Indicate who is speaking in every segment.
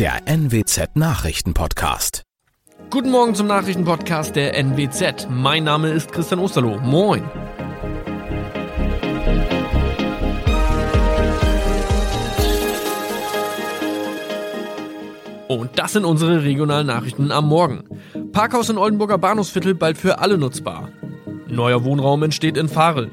Speaker 1: der NWZ Nachrichtenpodcast.
Speaker 2: Guten Morgen zum Nachrichtenpodcast der NWZ. Mein Name ist Christian Osterloh. Moin. Und das sind unsere regionalen Nachrichten am Morgen. Parkhaus in Oldenburger Bahnhofsviertel bald für alle nutzbar. Neuer Wohnraum entsteht in Farel.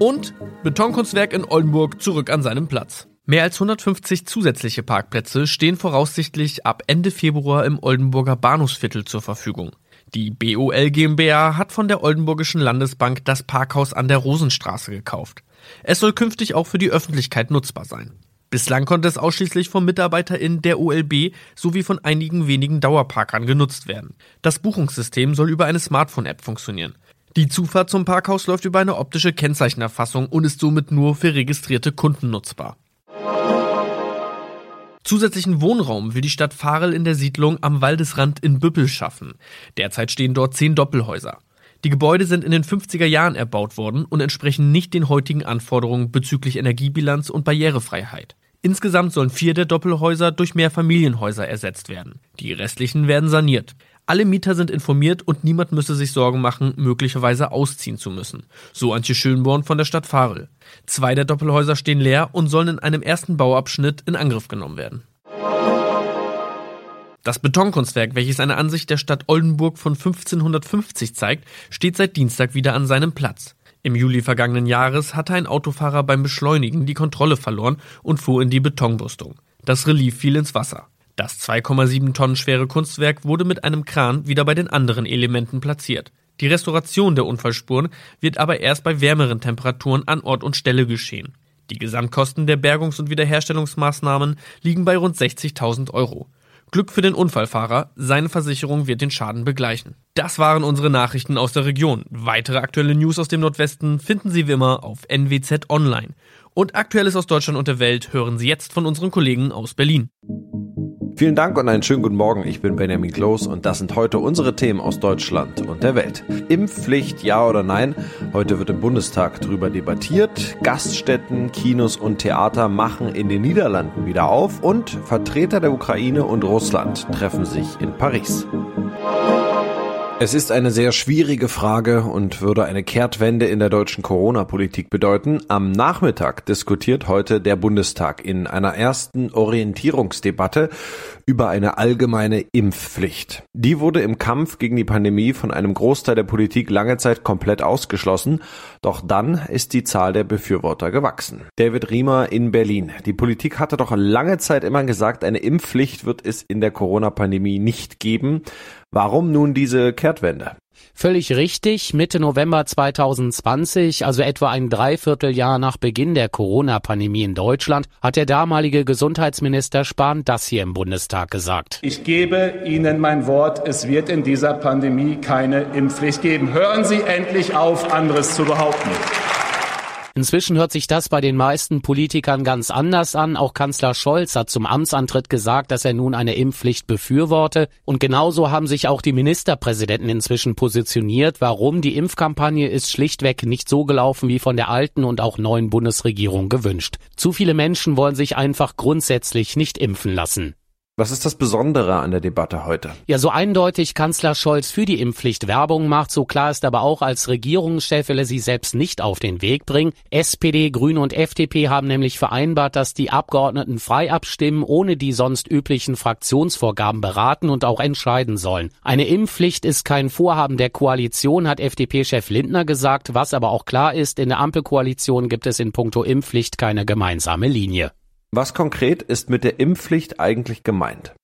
Speaker 2: Und Betonkunstwerk in Oldenburg zurück an seinem Platz. Mehr als 150 zusätzliche Parkplätze stehen voraussichtlich ab Ende Februar im Oldenburger Bahnhofsviertel zur Verfügung. Die BOL GmbH hat von der Oldenburgischen Landesbank das Parkhaus an der Rosenstraße gekauft. Es soll künftig auch für die Öffentlichkeit nutzbar sein. Bislang konnte es ausschließlich von MitarbeiterInnen der OLB sowie von einigen wenigen Dauerparkern genutzt werden. Das Buchungssystem soll über eine Smartphone-App funktionieren. Die Zufahrt zum Parkhaus läuft über eine optische Kennzeichenerfassung und ist somit nur für registrierte Kunden nutzbar. Zusätzlichen Wohnraum will die Stadt Farel in der Siedlung am Waldesrand in Büppel schaffen. Derzeit stehen dort zehn Doppelhäuser. Die Gebäude sind in den 50er Jahren erbaut worden und entsprechen nicht den heutigen Anforderungen bezüglich Energiebilanz und Barrierefreiheit. Insgesamt sollen vier der Doppelhäuser durch Mehrfamilienhäuser ersetzt werden. Die restlichen werden saniert. Alle Mieter sind informiert und niemand müsse sich Sorgen machen, möglicherweise ausziehen zu müssen. So Antje Schönborn von der Stadt Farel. Zwei der Doppelhäuser stehen leer und sollen in einem ersten Bauabschnitt in Angriff genommen werden. Das Betonkunstwerk, welches eine Ansicht der Stadt Oldenburg von 1550 zeigt, steht seit Dienstag wieder an seinem Platz. Im Juli vergangenen Jahres hatte ein Autofahrer beim Beschleunigen die Kontrolle verloren und fuhr in die Betonbrüstung. Das Relief fiel ins Wasser. Das 2,7 Tonnen schwere Kunstwerk wurde mit einem Kran wieder bei den anderen Elementen platziert. Die Restauration der Unfallspuren wird aber erst bei wärmeren Temperaturen an Ort und Stelle geschehen. Die Gesamtkosten der Bergungs- und Wiederherstellungsmaßnahmen liegen bei rund 60.000 Euro. Glück für den Unfallfahrer, seine Versicherung wird den Schaden begleichen. Das waren unsere Nachrichten aus der Region. Weitere aktuelle News aus dem Nordwesten finden Sie wie immer auf NWZ Online. Und Aktuelles aus Deutschland und der Welt hören Sie jetzt von unseren Kollegen aus Berlin.
Speaker 3: Vielen Dank und einen schönen guten Morgen. Ich bin Benjamin Kloß und das sind heute unsere Themen aus Deutschland und der Welt. Impfpflicht, ja oder nein? Heute wird im Bundestag darüber debattiert. Gaststätten, Kinos und Theater machen in den Niederlanden wieder auf und Vertreter der Ukraine und Russland treffen sich in Paris. Es ist eine sehr schwierige Frage und würde eine Kehrtwende in der deutschen Corona-Politik bedeuten. Am Nachmittag diskutiert heute der Bundestag in einer ersten Orientierungsdebatte über eine allgemeine Impfpflicht. Die wurde im Kampf gegen die Pandemie von einem Großteil der Politik lange Zeit komplett ausgeschlossen. Doch dann ist die Zahl der Befürworter gewachsen. David Riemer in Berlin. Die Politik hatte doch lange Zeit immer gesagt, eine Impfpflicht wird es in der Corona-Pandemie nicht geben. Warum nun diese Kehrtwende?
Speaker 4: Völlig richtig. Mitte November 2020, also etwa ein Dreivierteljahr nach Beginn der Corona-Pandemie in Deutschland, hat der damalige Gesundheitsminister Spahn das hier im Bundestag gesagt.
Speaker 5: Ich gebe Ihnen mein Wort, es wird in dieser Pandemie keine Impfpflicht geben. Hören Sie endlich auf, anderes zu behaupten.
Speaker 4: Inzwischen hört sich das bei den meisten Politikern ganz anders an. Auch Kanzler Scholz hat zum Amtsantritt gesagt, dass er nun eine Impfpflicht befürworte. Und genauso haben sich auch die Ministerpräsidenten inzwischen positioniert. Warum? Die Impfkampagne ist schlichtweg nicht so gelaufen wie von der alten und auch neuen Bundesregierung gewünscht. Zu viele Menschen wollen sich einfach grundsätzlich nicht impfen lassen.
Speaker 3: Was ist das Besondere an der Debatte heute?
Speaker 4: Ja, so eindeutig Kanzler Scholz für die Impfpflicht Werbung macht, so klar ist aber auch, als Regierungschef will er sie selbst nicht auf den Weg bringen. SPD, Grüne und FDP haben nämlich vereinbart, dass die Abgeordneten frei abstimmen, ohne die sonst üblichen Fraktionsvorgaben beraten und auch entscheiden sollen. Eine Impfpflicht ist kein Vorhaben der Koalition, hat FDP-Chef Lindner gesagt. Was aber auch klar ist, in der Ampelkoalition gibt es in puncto Impfpflicht keine gemeinsame Linie.
Speaker 3: Was konkret ist mit der Impfpflicht eigentlich gemeint?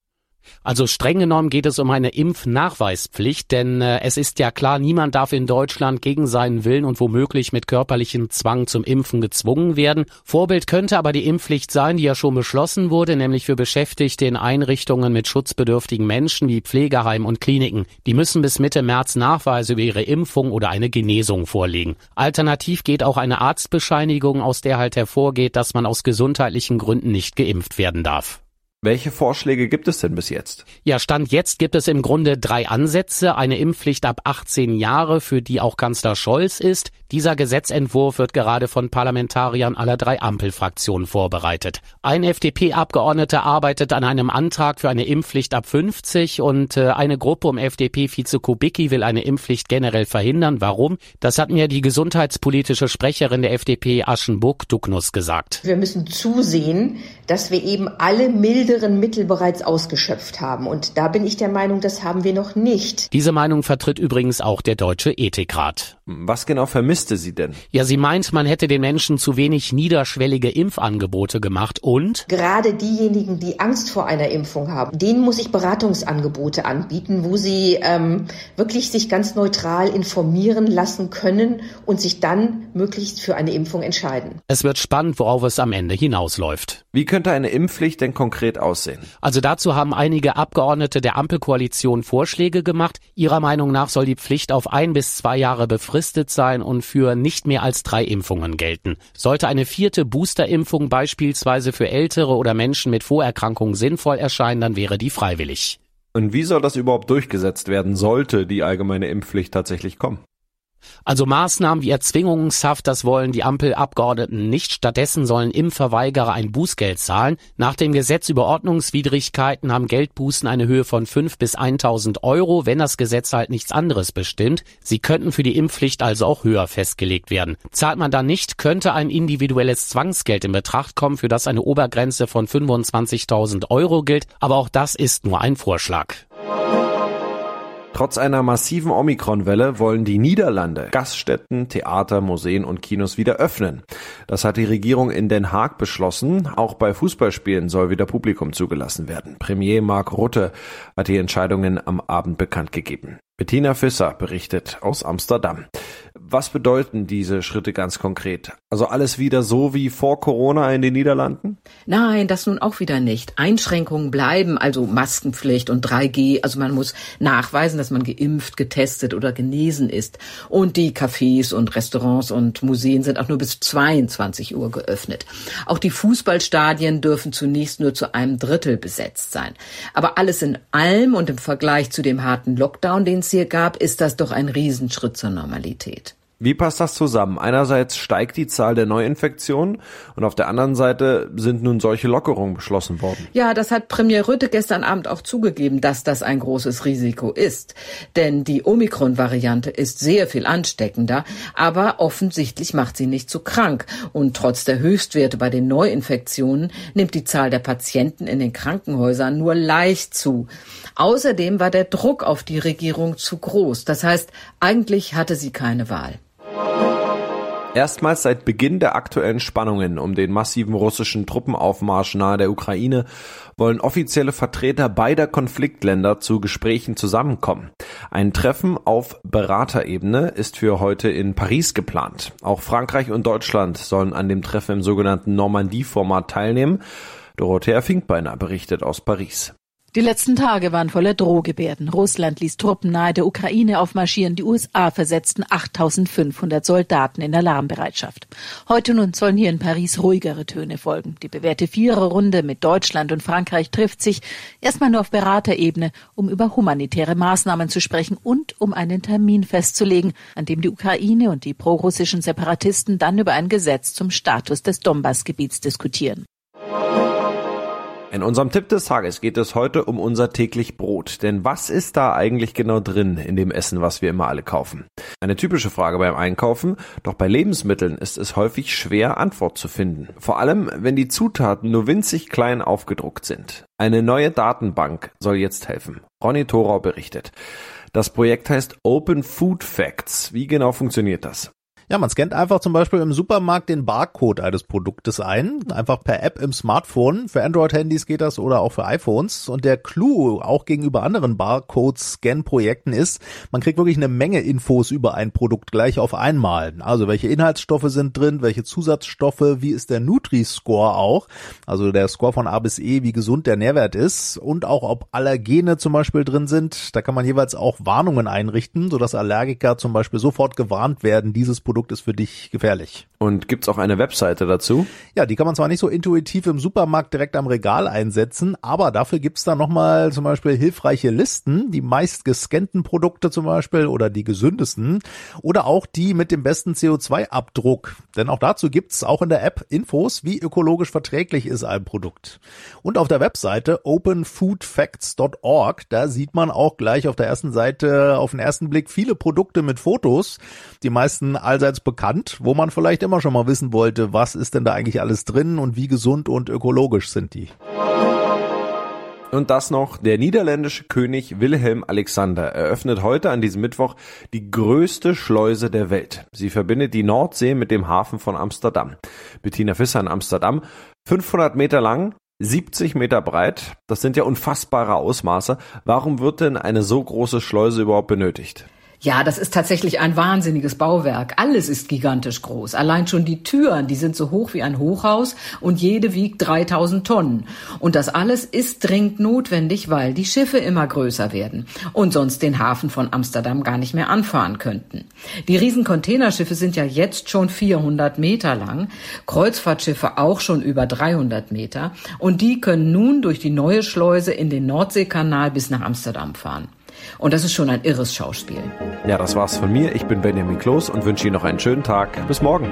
Speaker 4: Also streng genommen geht es um eine Impfnachweispflicht, denn äh, es ist ja klar, niemand darf in Deutschland gegen seinen Willen und womöglich mit körperlichem Zwang zum Impfen gezwungen werden. Vorbild könnte aber die Impfpflicht sein, die ja schon beschlossen wurde, nämlich für Beschäftigte in Einrichtungen mit schutzbedürftigen Menschen wie Pflegeheimen und Kliniken. Die müssen bis Mitte März Nachweise über ihre Impfung oder eine Genesung vorlegen. Alternativ geht auch eine Arztbescheinigung, aus der halt hervorgeht, dass man aus gesundheitlichen Gründen nicht geimpft werden darf.
Speaker 3: Welche Vorschläge gibt es denn bis jetzt?
Speaker 4: Ja, Stand jetzt gibt es im Grunde drei Ansätze. Eine Impfpflicht ab 18 Jahre, für die auch Kanzler Scholz ist. Dieser Gesetzentwurf wird gerade von Parlamentariern aller drei Ampelfraktionen vorbereitet. Ein FDP-Abgeordneter arbeitet an einem Antrag für eine Impfpflicht ab 50 und äh, eine Gruppe um FDP-Vize Kubicki will eine Impfpflicht generell verhindern. Warum? Das hat mir die gesundheitspolitische Sprecherin der FDP Aschenburg-Ducknuss gesagt.
Speaker 6: Wir müssen zusehen, dass wir eben alle milderen Mittel bereits ausgeschöpft haben. Und da bin ich der Meinung, das haben wir noch nicht.
Speaker 4: Diese Meinung vertritt übrigens auch der Deutsche Ethikrat.
Speaker 3: Was genau vermisste sie denn?
Speaker 4: Ja, sie meint, man hätte den Menschen zu wenig niederschwellige Impfangebote gemacht und
Speaker 6: gerade diejenigen, die Angst vor einer Impfung haben, denen muss ich Beratungsangebote anbieten, wo sie ähm, wirklich sich ganz neutral informieren lassen können und sich dann möglichst für eine Impfung entscheiden.
Speaker 4: Es wird spannend, worauf es am Ende hinausläuft.
Speaker 3: Wie könnte eine Impfpflicht denn konkret aussehen?
Speaker 4: Also dazu haben einige Abgeordnete der Ampelkoalition Vorschläge gemacht. Ihrer Meinung nach soll die Pflicht auf ein bis zwei Jahre befristet sein und für nicht mehr als drei Impfungen gelten. Sollte eine vierte Boosterimpfung beispielsweise für Ältere oder Menschen mit Vorerkrankungen sinnvoll erscheinen, dann wäre die freiwillig.
Speaker 3: Und wie soll das überhaupt durchgesetzt werden, sollte die allgemeine Impfpflicht tatsächlich kommen?
Speaker 4: Also Maßnahmen wie Erzwingungshaft, das wollen die Ampelabgeordneten nicht. Stattdessen sollen Impfverweigerer ein Bußgeld zahlen. Nach dem Gesetz über Ordnungswidrigkeiten haben Geldbußen eine Höhe von 5 bis 1000 Euro, wenn das Gesetz halt nichts anderes bestimmt. Sie könnten für die Impfpflicht also auch höher festgelegt werden. Zahlt man dann nicht, könnte ein individuelles Zwangsgeld in Betracht kommen, für das eine Obergrenze von 25.000 Euro gilt. Aber auch das ist nur ein Vorschlag.
Speaker 3: Trotz einer massiven Omikron-Welle wollen die Niederlande Gaststätten, Theater, Museen und Kinos wieder öffnen. Das hat die Regierung in Den Haag beschlossen. Auch bei Fußballspielen soll wieder Publikum zugelassen werden. Premier Mark Rutte hat die Entscheidungen am Abend bekannt gegeben. Bettina Fisser berichtet aus Amsterdam. Was bedeuten diese Schritte ganz konkret? Also alles wieder so wie vor Corona in den Niederlanden?
Speaker 7: Nein, das nun auch wieder nicht. Einschränkungen bleiben, also Maskenpflicht und 3G. Also man muss nachweisen, dass man geimpft, getestet oder genesen ist. Und die Cafés und Restaurants und Museen sind auch nur bis 22 Uhr geöffnet. Auch die Fußballstadien dürfen zunächst nur zu einem Drittel besetzt sein. Aber alles in allem und im Vergleich zu dem harten Lockdown, den es hier gab, ist das doch ein Riesenschritt zur Normalität.
Speaker 3: Wie passt das zusammen? Einerseits steigt die Zahl der Neuinfektionen und auf der anderen Seite sind nun solche Lockerungen beschlossen worden.
Speaker 7: Ja, das hat Premier Rütte gestern Abend auch zugegeben, dass das ein großes Risiko ist. Denn die Omikron-Variante ist sehr viel ansteckender, aber offensichtlich macht sie nicht so krank. Und trotz der Höchstwerte bei den Neuinfektionen nimmt die Zahl der Patienten in den Krankenhäusern nur leicht zu. Außerdem war der Druck auf die Regierung zu groß. Das heißt, eigentlich hatte sie keine Wahl.
Speaker 3: Erstmals seit Beginn der aktuellen Spannungen um den massiven russischen Truppenaufmarsch nahe der Ukraine wollen offizielle Vertreter beider Konfliktländer zu Gesprächen zusammenkommen. Ein Treffen auf Beraterebene ist für heute in Paris geplant. Auch Frankreich und Deutschland sollen an dem Treffen im sogenannten Normandie-Format teilnehmen. Dorothea Finkbeiner berichtet aus Paris.
Speaker 8: Die letzten Tage waren voller Drohgebärden. Russland ließ Truppen nahe der Ukraine aufmarschieren. Die USA versetzten 8500 Soldaten in Alarmbereitschaft. Heute nun sollen hier in Paris ruhigere Töne folgen. Die bewährte Viererrunde mit Deutschland und Frankreich trifft sich erstmal nur auf Beraterebene, um über humanitäre Maßnahmen zu sprechen und um einen Termin festzulegen, an dem die Ukraine und die prorussischen Separatisten dann über ein Gesetz zum Status des Donbassgebiets diskutieren.
Speaker 3: In unserem Tipp des Tages geht es heute um unser täglich Brot. Denn was ist da eigentlich genau drin in dem Essen, was wir immer alle kaufen? Eine typische Frage beim Einkaufen, doch bei Lebensmitteln ist es häufig schwer, Antwort zu finden. Vor allem, wenn die Zutaten nur winzig klein aufgedruckt sind. Eine neue Datenbank soll jetzt helfen. Ronny Thorau berichtet. Das Projekt heißt Open Food Facts. Wie genau funktioniert das?
Speaker 9: Ja, man scannt einfach zum Beispiel im Supermarkt den Barcode eines Produktes ein, einfach per App im Smartphone. Für Android-Handys geht das oder auch für iPhones. Und der Clou auch gegenüber anderen Barcode-Scan-Projekten ist, man kriegt wirklich eine Menge Infos über ein Produkt gleich auf einmal. Also welche Inhaltsstoffe sind drin, welche Zusatzstoffe, wie ist der Nutri-Score auch, also der Score von A bis E, wie gesund der Nährwert ist und auch ob Allergene zum Beispiel drin sind. Da kann man jeweils auch Warnungen einrichten, sodass Allergiker zum Beispiel sofort gewarnt werden, dieses Produkt Produkt ist für dich gefährlich.
Speaker 3: Und gibt's auch eine Webseite dazu?
Speaker 9: Ja, die kann man zwar nicht so intuitiv im Supermarkt direkt am Regal einsetzen, aber dafür gibt's da nochmal zum Beispiel hilfreiche Listen, die meist gescannten Produkte zum Beispiel oder die gesündesten oder auch die mit dem besten CO2-Abdruck. Denn auch dazu gibt's auch in der App Infos, wie ökologisch verträglich ist ein Produkt. Und auf der Webseite openfoodfacts.org, da sieht man auch gleich auf der ersten Seite auf den ersten Blick viele Produkte mit Fotos, die meisten allseits bekannt, wo man vielleicht immer schon mal wissen wollte, was ist denn da eigentlich alles drin und wie gesund und ökologisch sind die.
Speaker 3: Und das noch, der niederländische König Wilhelm Alexander eröffnet heute an diesem Mittwoch die größte Schleuse der Welt. Sie verbindet die Nordsee mit dem Hafen von Amsterdam. Bettina Fisser in Amsterdam, 500 Meter lang, 70 Meter breit, das sind ja unfassbare Ausmaße. Warum wird denn eine so große Schleuse überhaupt benötigt?
Speaker 7: Ja, das ist tatsächlich ein wahnsinniges Bauwerk. Alles ist gigantisch groß. Allein schon die Türen, die sind so hoch wie ein Hochhaus und jede wiegt 3000 Tonnen. Und das alles ist dringend notwendig, weil die Schiffe immer größer werden und sonst den Hafen von Amsterdam gar nicht mehr anfahren könnten. Die riesen Containerschiffe sind ja jetzt schon 400 Meter lang, Kreuzfahrtschiffe auch schon über 300 Meter und die können nun durch die neue Schleuse in den Nordseekanal bis nach Amsterdam fahren. Und das ist schon ein irres Schauspiel.
Speaker 3: Ja, das war's von mir. Ich bin Benjamin Kloß und wünsche Ihnen noch einen schönen Tag. Bis morgen.